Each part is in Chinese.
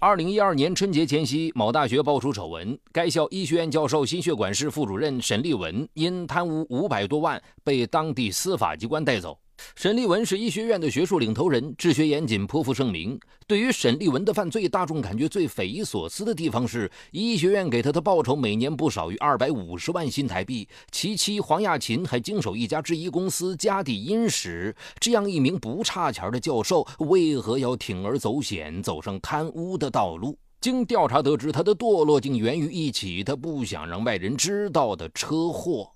二零一二年春节前夕，某大学爆出丑闻，该校医学院教授、心血管室副主任沈立文因贪污五百多万被当地司法机关带走。沈立文是医学院的学术领头人，治学严谨，颇负盛名。对于沈立文的犯罪，大众感觉最匪夷所思的地方是，医学院给他的报酬每年不少于二百五十万新台币，其妻黄亚琴还经手一家制衣公司，家底殷实。这样一名不差钱的教授，为何要铤而走险，走上贪污的道路？经调查得知，他的堕落竟源于一起他不想让外人知道的车祸。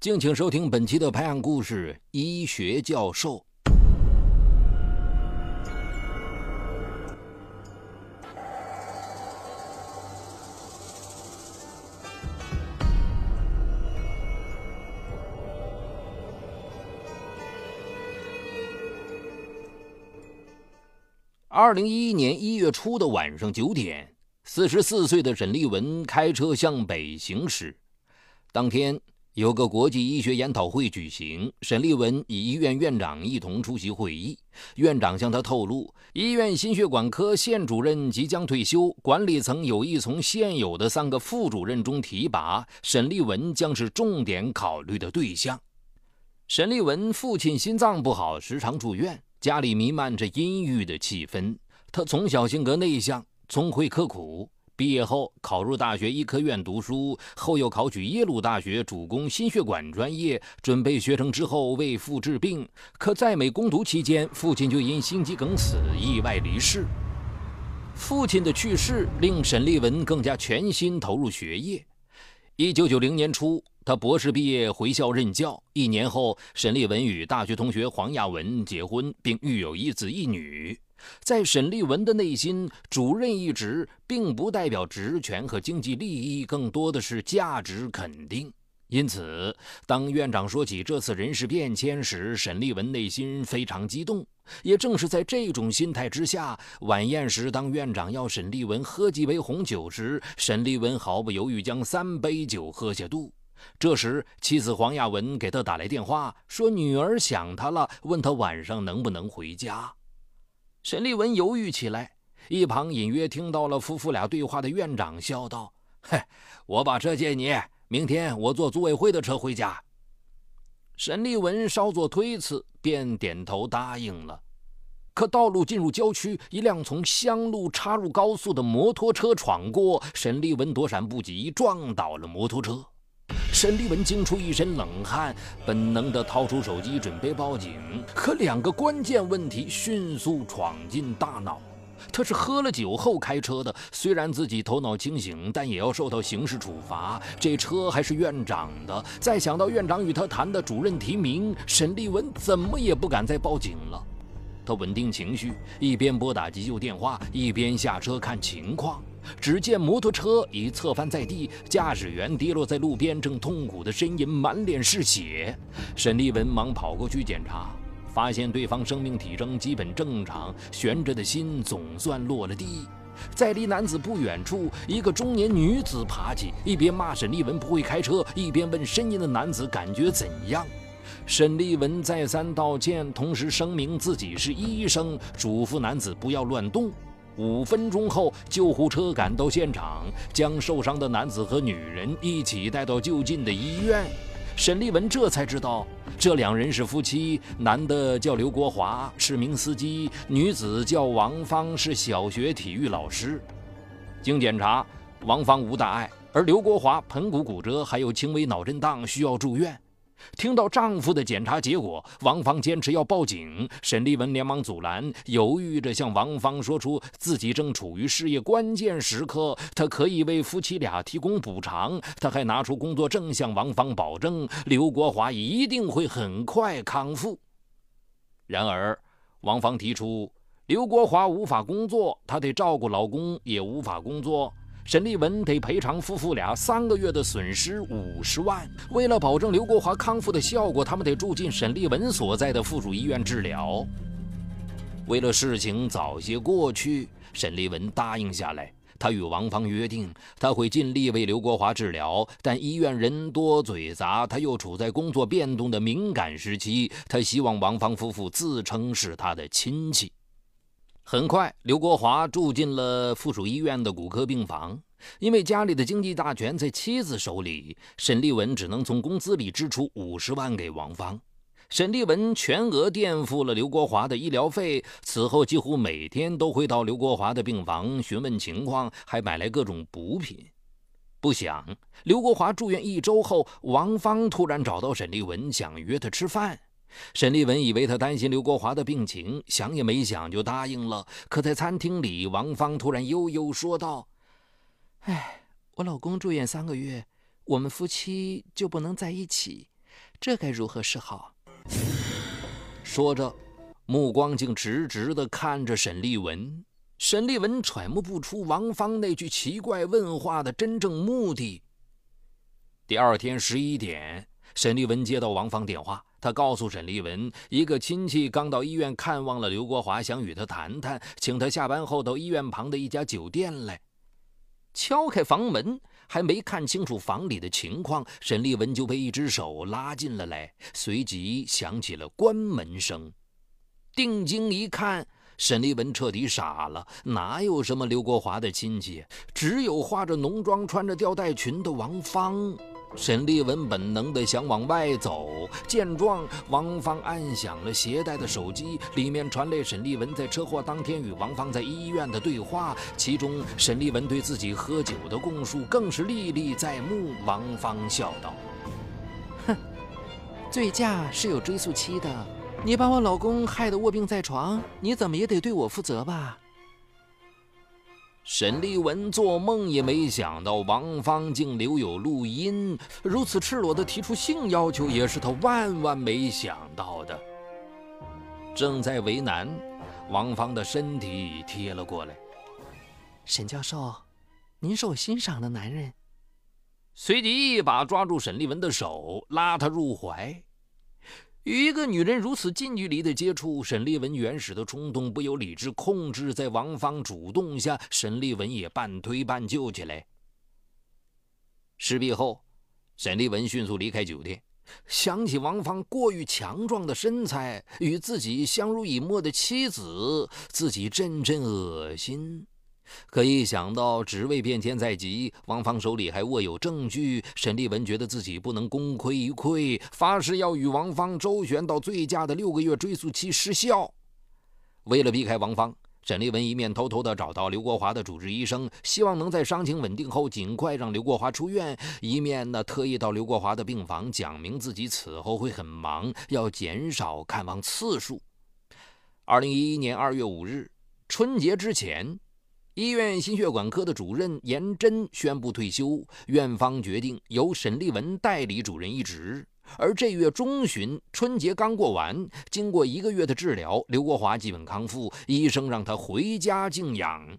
敬请收听本期的拍案故事《医学教授》。二零一一年一月初的晚上九点，四十四岁的沈立文开车向北行驶。当天。有个国际医学研讨会举行，沈立文与医院院长一同出席会议。院长向他透露，医院心血管科现主任即将退休，管理层有意从现有的三个副主任中提拔，沈立文将是重点考虑的对象。沈立文父亲心脏不好，时常住院，家里弥漫着阴郁的气氛。他从小性格内向，聪慧刻苦。毕业后考入大学医科院读书，后又考取耶鲁大学，主攻心血管专业，准备学成之后为父治病。可在美攻读期间，父亲就因心肌梗死意外离世。父亲的去世令沈立文更加全心投入学业。一九九零年初，他博士毕业回校任教。一年后，沈立文与大学同学黄亚文结婚，并育有一子一女。在沈立文的内心，主任一职并不代表职权和经济利益，更多的是价值肯定。因此，当院长说起这次人事变迁时，沈立文内心非常激动。也正是在这种心态之下，晚宴时，当院长要沈立文喝几杯红酒时，沈立文毫不犹豫将三杯酒喝下肚。这时，妻子黄亚文给他打来电话，说女儿想他了，问他晚上能不能回家。沈立文犹豫起来，一旁隐约听到了夫妇俩对话的院长笑道：“嘿，我把车借你，明天我坐组委会的车回家。”沈立文稍作推辞，便点头答应了。可道路进入郊区，一辆从乡路插入高速的摩托车闯过，沈立文躲闪不及，撞倒了摩托车。沈立文惊出一身冷汗，本能地掏出手机准备报警，可两个关键问题迅速闯进大脑：他是喝了酒后开车的，虽然自己头脑清醒，但也要受到刑事处罚。这车还是院长的，再想到院长与他谈的主任提名，沈立文怎么也不敢再报警了。他稳定情绪，一边拨打急救电话，一边下车看情况。只见摩托车已侧翻在地，驾驶员跌落在路边，正痛苦地呻吟，满脸是血。沈立文忙跑过去检查，发现对方生命体征基本正常，悬着的心总算落了地。在离男子不远处，一个中年女子爬起，一边骂沈立文不会开车，一边问呻吟的男子感觉怎样。沈立文再三道歉，同时声明自己是医生，嘱咐男子不要乱动。五分钟后，救护车赶到现场，将受伤的男子和女人一起带到就近的医院。沈立文这才知道，这两人是夫妻，男的叫刘国华，是名司机；女子叫王芳，是小学体育老师。经检查，王芳无大碍，而刘国华盆骨骨折，还有轻微脑震荡，需要住院。听到丈夫的检查结果，王芳坚持要报警。沈立文连忙阻拦，犹豫着向王芳说出自己正处于事业关键时刻，他可以为夫妻俩提供补偿。他还拿出工作证向王芳保证，刘国华一定会很快康复。然而，王芳提出，刘国华无法工作，她得照顾老公，也无法工作。沈立文得赔偿夫妇俩三个月的损失五十万。为了保证刘国华康复的效果，他们得住进沈立文所在的附属医院治疗。为了事情早些过去，沈立文答应下来。他与王芳约定，他会尽力为刘国华治疗，但医院人多嘴杂，他又处在工作变动的敏感时期，他希望王芳夫妇自称是他的亲戚。很快，刘国华住进了附属医院的骨科病房。因为家里的经济大权在妻子手里，沈立文只能从工资里支出五十万给王芳。沈立文全额垫付了刘国华的医疗费，此后几乎每天都会到刘国华的病房询问情况，还买来各种补品。不想，刘国华住院一周后，王芳突然找到沈立文，想约他吃饭。沈立文以为他担心刘国华的病情，想也没想就答应了。可在餐厅里，王芳突然悠悠说道。哎，我老公住院三个月，我们夫妻就不能在一起，这该如何是好？说着，目光竟直直地看着沈立文。沈立文揣摩不出王芳那句奇怪问话的真正目的。第二天十一点，沈立文接到王芳电话，他告诉沈立文，一个亲戚刚到医院看望了刘国华，想与他谈谈，请他下班后到医院旁的一家酒店来。敲开房门，还没看清楚房里的情况，沈立文就被一只手拉进了来，随即响起了关门声。定睛一看，沈立文彻底傻了，哪有什么刘国华的亲戚，只有化着浓妆、穿着吊带裙的王芳。沈立文本能地想往外走，见状，王芳按响了携带的手机，里面传来沈立文在车祸当天与王芳在医院的对话，其中沈立文对自己喝酒的供述更是历历在目。王芳笑道：“哼，醉驾是有追溯期的，你把我老公害得卧病在床，你怎么也得对我负责吧？”沈立文做梦也没想到，王芳竟留有录音，如此赤裸的提出性要求，也是他万万没想到的。正在为难，王芳的身体贴了过来。沈教授，您是我欣赏的男人。随即一把抓住沈立文的手，拉他入怀。与一个女人如此近距离的接触，沈立文原始的冲动不由理智控制，在王芳主动下，沈立文也半推半就起来。事毕后，沈立文迅速离开酒店，想起王芳过于强壮的身材与自己相濡以沫的妻子，自己阵阵恶心。可一想到职位变迁在即，王芳手里还握有证据，沈立文觉得自己不能功亏一篑，发誓要与王芳周旋到醉驾的六个月追诉期失效。为了避开王芳，沈立文一面偷偷地找到刘国华的主治医生，希望能在伤情稳定后尽快让刘国华出院；一面呢，特意到刘国华的病房讲明自己此后会很忙，要减少看望次数。二零一一年二月五日，春节之前。医院心血管科的主任严真宣布退休，院方决定由沈立文代理主任一职。而这月中旬，春节刚过完，经过一个月的治疗，刘国华基本康复，医生让他回家静养。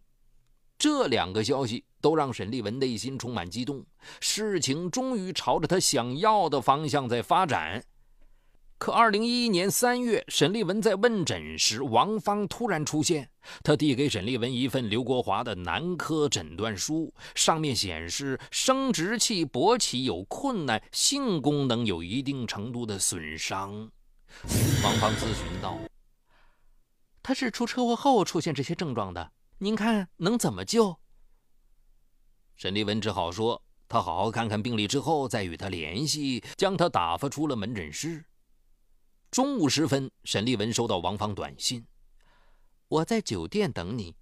这两个消息都让沈立文内心充满激动，事情终于朝着他想要的方向在发展。可二零一一年三月，沈立文在问诊时，王芳突然出现。他递给沈立文一份刘国华的男科诊断书，上面显示生殖器勃起有困难，性功能有一定程度的损伤。王芳咨询道：“他是出车祸后出现这些症状的，您看能怎么救？”沈立文只好说：“他好好看看病历之后再与他联系。”将他打发出了门诊室。中午时分，沈立文收到王芳短信：“我在酒店等你。”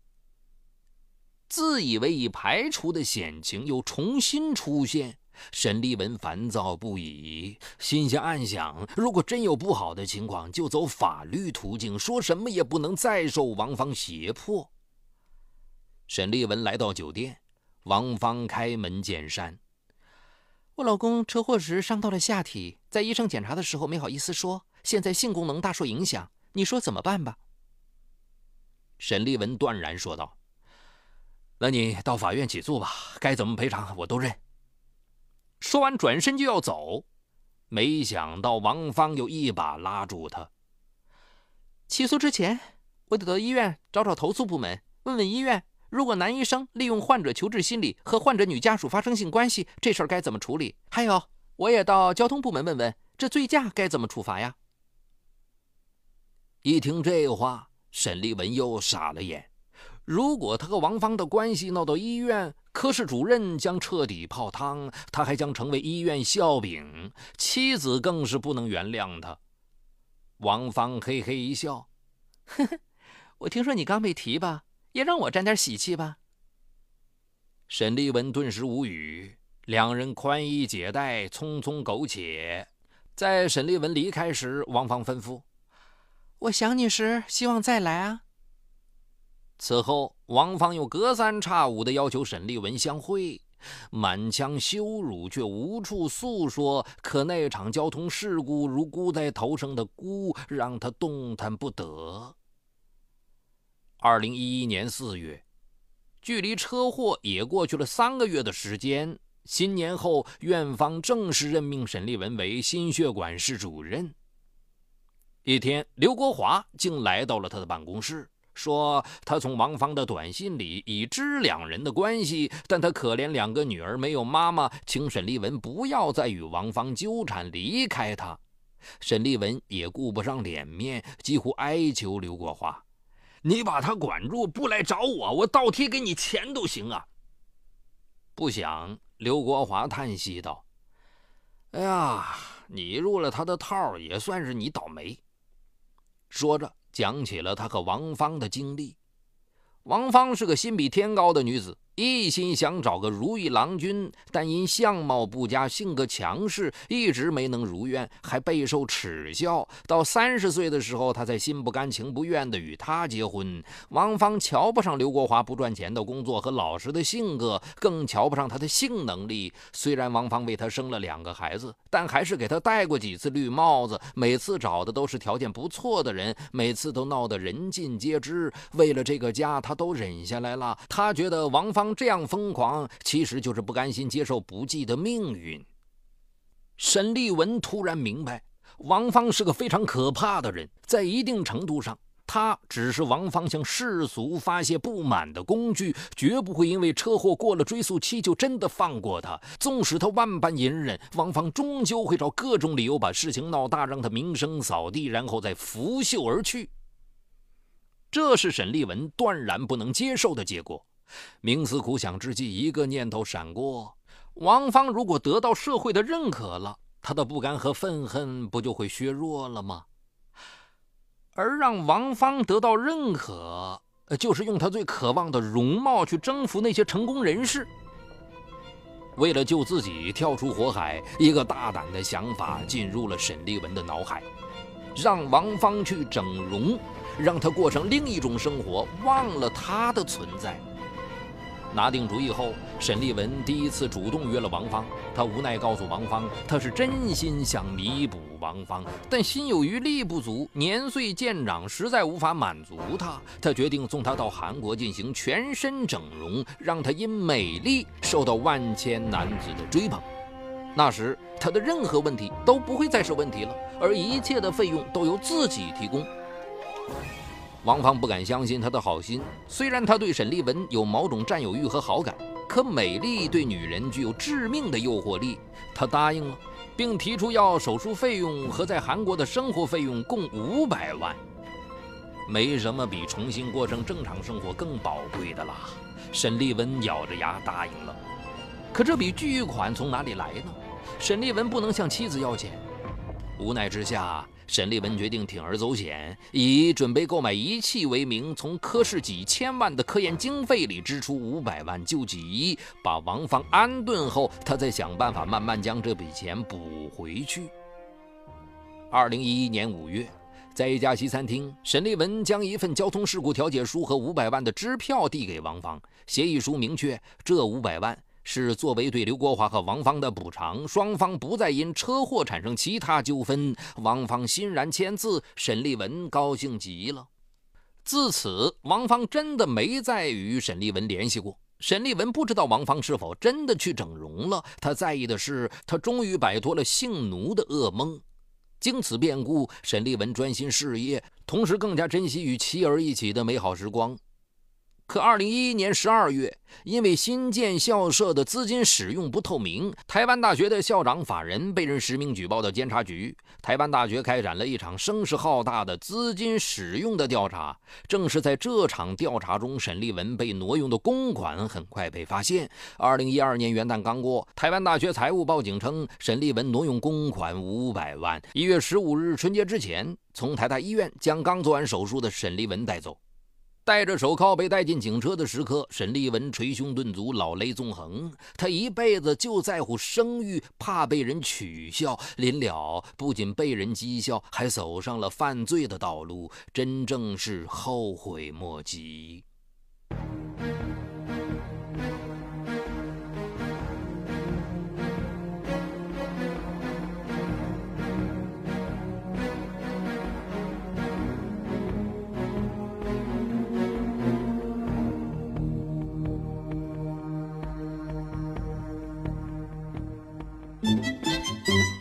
自以为已排除的险情又重新出现，沈立文烦躁不已，心下暗想：如果真有不好的情况，就走法律途径，说什么也不能再受王芳胁迫。沈立文来到酒店，王芳开门见山：“我老公车祸时伤到了下体，在医生检查的时候没好意思说。”现在性功能大受影响，你说怎么办吧？沈立文断然说道：“那你到法院起诉吧，该怎么赔偿我都认。”说完转身就要走，没想到王芳又一把拉住他。起诉之前，我得到医院找找投诉部门，问问医院，如果男医生利用患者求治心理和患者女家属发生性关系，这事儿该怎么处理？还有，我也到交通部门问问，这醉驾该怎么处罚呀？一听这话，沈立文又傻了眼。如果他和王芳的关系闹到医院，科室主任将彻底泡汤，他还将成为医院笑柄，妻子更是不能原谅他。王芳嘿嘿一笑：“呵呵，我听说你刚被提吧，也让我沾点喜气吧。”沈立文顿时无语，两人宽衣解带，匆匆苟且。在沈立文离开时，王芳吩咐：“我想你时，希望再来啊。”此后，王芳又隔三差五地要求沈立文相会，满腔羞辱却无处诉说。可那场交通事故如箍在头上的箍，让他动弹不得。二零一一年四月，距离车祸也过去了三个月的时间。新年后，院方正式任命沈立文为心血管室主任。一天，刘国华竟来到了他的办公室。说他从王芳的短信里已知两人的关系，但他可怜两个女儿没有妈妈，请沈立文不要再与王芳纠缠，离开他。沈立文也顾不上脸面，几乎哀求刘国华：“你把他管住，不来找我，我倒贴给你钱都行啊。”不想刘国华叹息道：“哎呀，你入了他的套，也算是你倒霉。”说着。讲起了他和王芳的经历。王芳是个心比天高的女子。一心想找个如意郎君，但因相貌不佳、性格强势，一直没能如愿，还备受耻笑。到三十岁的时候，他才心不甘情不愿地与她结婚。王芳瞧不上刘国华不赚钱的工作和老实的性格，更瞧不上他的性能力。虽然王芳为他生了两个孩子，但还是给他戴过几次绿帽子。每次找的都是条件不错的人，每次都闹得人尽皆知。为了这个家，他都忍下来了。他觉得王芳。这样疯狂，其实就是不甘心接受不济的命运。沈立文突然明白，王芳是个非常可怕的人，在一定程度上，他只是王芳向世俗发泄不满的工具，绝不会因为车祸过了追诉期就真的放过他。纵使他万般隐忍，王芳终究会找各种理由把事情闹大，让他名声扫地，然后再拂袖而去。这是沈立文断然不能接受的结果。冥思苦想之际，一个念头闪过：王芳如果得到社会的认可了，他的不甘和愤恨不就会削弱了吗？而让王芳得到认可，就是用他最渴望的容貌去征服那些成功人士。为了救自己跳出火海，一个大胆的想法进入了沈立文的脑海：让王芳去整容，让她过上另一种生活，忘了她的存在。拿定主意后，沈立文第一次主动约了王芳。他无奈告诉王芳，他是真心想弥补王芳，但心有余力不足，年岁渐长，实在无法满足他。他决定送她到韩国进行全身整容，让她因美丽受到万千男子的追捧。那时，他的任何问题都不会再是问题了，而一切的费用都由自己提供。王芳不敢相信他的好心。虽然他对沈立文有某种占有欲和好感，可美丽对女人具有致命的诱惑力。他答应了，并提出要手术费用和在韩国的生活费用共五百万。没什么比重新过上正常生活更宝贵的了。沈立文咬着牙答应了。可这笔巨款从哪里来呢？沈立文不能向妻子要钱。无奈之下。沈立文决定铤而走险，以准备购买仪器为名，从科室几千万的科研经费里支出五百万救急，把王芳安顿后，他再想办法慢慢将这笔钱补回去。二零一一年五月，在一家西餐厅，沈立文将一份交通事故调解书和五百万的支票递给王芳，协议书明确，这五百万。是作为对刘国华和王芳的补偿，双方不再因车祸产生其他纠纷。王芳欣然签字，沈立文高兴极了。自此，王芳真的没再与沈立文联系过。沈立文不知道王芳是否真的去整容了，他在意的是他终于摆脱了性奴的噩梦。经此变故，沈立文专心事业，同时更加珍惜与妻儿一起的美好时光。可二零一一年十二月，因为新建校舍的资金使用不透明，台湾大学的校长法人被人实名举报到监察局。台湾大学开展了一场声势浩大的资金使用的调查。正是在这场调查中，沈立文被挪用的公款很快被发现。二零一二年元旦刚过，台湾大学财务报警称沈立文挪用公款五百万。一月十五日春节之前，从台大医院将刚做完手术的沈立文带走。戴着手铐被带进警车的时刻，沈立文捶胸顿足，老泪纵横。他一辈子就在乎声誉，怕被人取笑。临了，不仅被人讥笑，还走上了犯罪的道路，真正是后悔莫及。